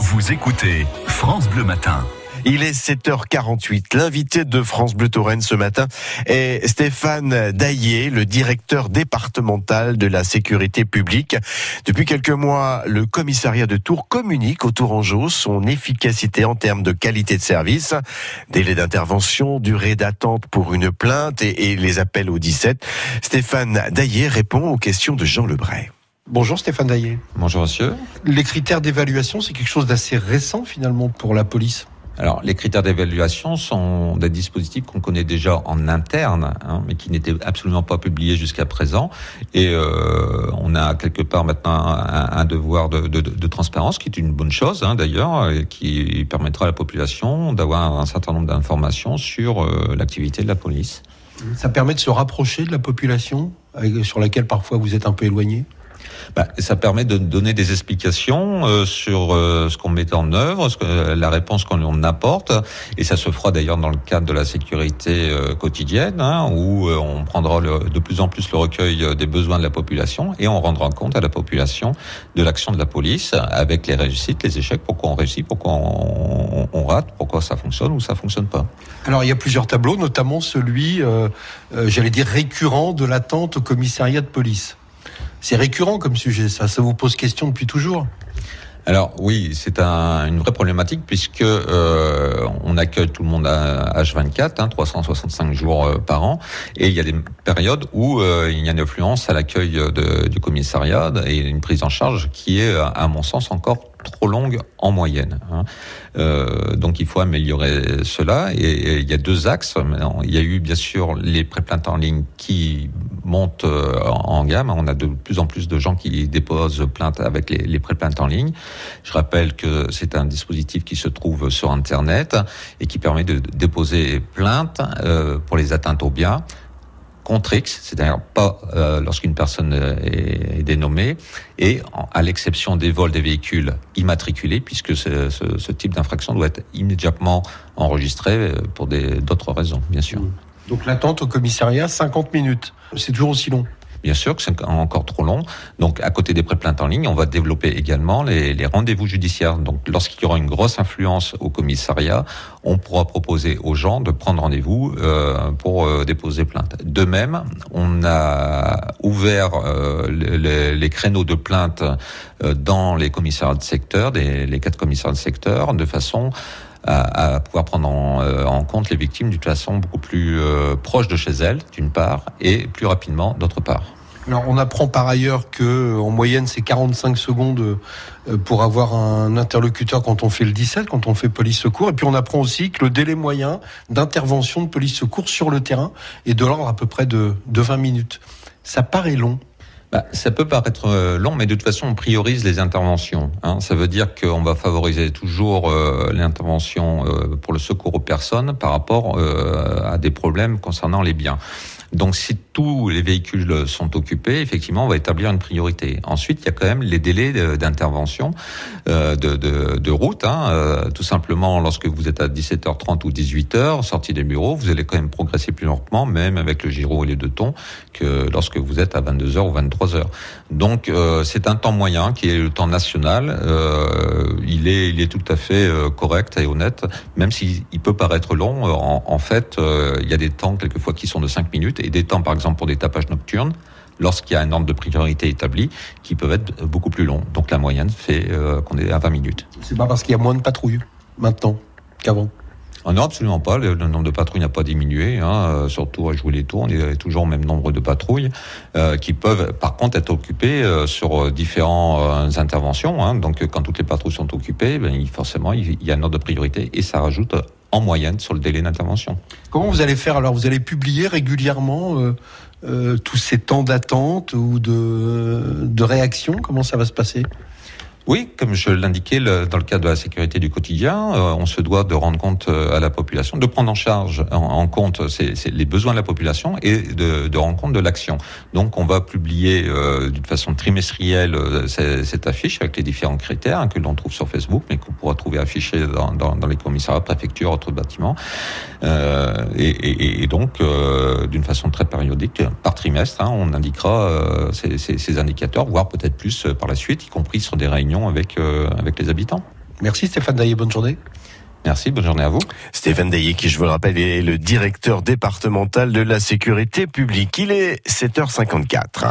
Vous écoutez France Bleu Matin. Il est 7h48. L'invité de France Bleu Touraine ce matin est Stéphane Daillé, le directeur départemental de la sécurité publique. Depuis quelques mois, le commissariat de Tours communique au Tourangeau son efficacité en termes de qualité de service, délai d'intervention, durée d'attente pour une plainte et, les appels au 17. Stéphane Daillé répond aux questions de Jean Lebray. Bonjour Stéphane Daillé. Bonjour monsieur. Les critères d'évaluation, c'est quelque chose d'assez récent finalement pour la police. Alors, les critères d'évaluation sont des dispositifs qu'on connaît déjà en interne, hein, mais qui n'étaient absolument pas publiés jusqu'à présent. Et euh, on a quelque part maintenant un, un devoir de, de, de, transparence, qui est une bonne chose hein, d'ailleurs, qui permettra à la population d'avoir un certain nombre d'informations sur euh, l'activité de la police. Ça permet de se rapprocher de la population, sur laquelle parfois vous êtes un peu éloigné? Bah, ça permet de donner des explications euh, sur euh, ce qu'on met en œuvre, euh, la réponse qu'on apporte, et ça se fera d'ailleurs dans le cadre de la sécurité quotidienne, hein, où on prendra de plus en plus le recueil des besoins de la population et on rendra compte à la population de l'action de la police avec les réussites, les échecs, pourquoi on réussit, pourquoi on, on rate, pourquoi ça fonctionne ou ça fonctionne pas. Alors il y a plusieurs tableaux, notamment celui, j'allais dire récurrent, de l'attente au commissariat de police. C'est récurrent comme sujet, ça. Ça vous pose question depuis toujours alors oui, c'est un, une vraie problématique puisque euh, on accueille tout le monde à H24, hein, 365 jours euh, par an, et il y a des périodes où euh, il y a une influence à l'accueil du commissariat et une prise en charge qui est, à mon sens, encore trop longue en moyenne. Hein. Euh, donc il faut améliorer cela. Et, il y a deux axes. Il y a eu bien sûr les pré-plaintes en ligne qui montent euh, en gamme. On a de plus en plus de gens qui déposent plainte avec les, les pré-plaintes en ligne. Je rappelle que c'est un dispositif qui se trouve sur Internet et qui permet de déposer plainte euh, pour les atteintes aux biens contre X, c'est-à-dire pas euh, lorsqu'une personne est, est, dénommée, et à l'exception des vols des véhicules immatriculés, puisque ce type d'infraction doit être immédiatement enregistré euh, pour d'autres raisons, bien sûr. Donc l'attente au commissariat, 50 minutes. C'est toujours aussi long Bien sûr que c'est encore trop long. Donc, à côté des pré-plaintes en ligne, on va développer également les, rendez-vous judiciaires. Donc, lorsqu'il y aura une grosse influence au commissariat, on pourra proposer aux gens de prendre rendez-vous euh, pour euh, déposer plainte. De même, on a ouvert euh, les, créneaux de plainte dans les commissariats de secteur, des, les quatre commissariats de secteur, de façon à, pouvoir prendre en, compte les victimes d'une façon beaucoup plus proche de chez elles, d'une part, et plus rapidement, d'autre part. Alors, on apprend par ailleurs que, en moyenne, c'est 45 secondes euh, pour avoir un interlocuteur quand on fait le 17, quand on fait police secours. Et puis, on apprend aussi que le délai moyen d'intervention de police secours sur le terrain est de l'ordre à peu près de, de 20 minutes. Ça paraît long. Bah, ça peut paraître euh, long, mais de toute façon, on priorise les interventions. Hein. Ça veut dire qu'on va favoriser toujours euh, l'intervention euh, pour le secours aux personnes par rapport euh, à des problèmes concernant les biens. Donc, si tous les véhicules sont occupés, effectivement, on va établir une priorité. Ensuite, il y a quand même les délais d'intervention euh, de, de, de, route. Hein. Euh, tout simplement, lorsque vous êtes à 17h30 ou 18h, sortie des bureaux, vous allez quand même progresser plus lentement, même avec le gyro et les deux tons, que lorsque vous êtes à 22h ou 23h. Donc, euh, c'est un temps moyen qui est le temps national. Euh, il est, il est tout à fait euh, correct et honnête, même s'il peut paraître long. En, en fait, il y a des temps quelquefois qui sont de 5 minutes et des temps, par exemple, pour des tapages nocturnes, lorsqu'il y a un ordre de priorité établi, qui peuvent être beaucoup plus longs. Donc la moyenne fait euh, qu'on est à 20 minutes. C'est pas parce qu'il y a moins de patrouilles maintenant qu'avant ah non, absolument pas. Le, le, nombre de patrouilles n'a pas diminué. Hein. Euh, surtout à jouer les tours, on est toujours au même nombre de patrouilles euh, qui peuvent, par contre, être occupées euh, sur différentes interventions. Hein. Donc, quand toutes les patrouilles sont occupées, ben, forcément, il y a un ordre de priorité et ça rajoute en moyenne sur le délai d'intervention. Comment vous allez faire alors? Vous allez publier régulièrement euh, euh, tous ces temps d'attente ou de, de réaction? Comment ça va se passer? Oui, comme je l'indiquais dans le cadre de la sécurité du quotidien, euh, on se doit de rendre compte euh, à la population, de prendre en charge en, compte les besoins de la population et de, rendre compte de l'action. Donc, on va publier euh, d'une façon trimestrielle cette affiche avec les différents critères hein, que l'on trouve sur Facebook, mais qu'on pourra trouver affichés dans, les commissariats, préfectures, autres bâtiments. Et, donc, d'une façon très périodique, par trimestre, hein, on indiquera ces indicateurs, voire peut-être plus par la suite, y compris sur des réunions avec, euh, avec les habitants. Merci Stéphane Daillé, bonne journée. Merci, bonne journée à vous. Stéphane Daillé, qui je vous le rappelle est le directeur départemental de la sécurité publique. Il est 7h54.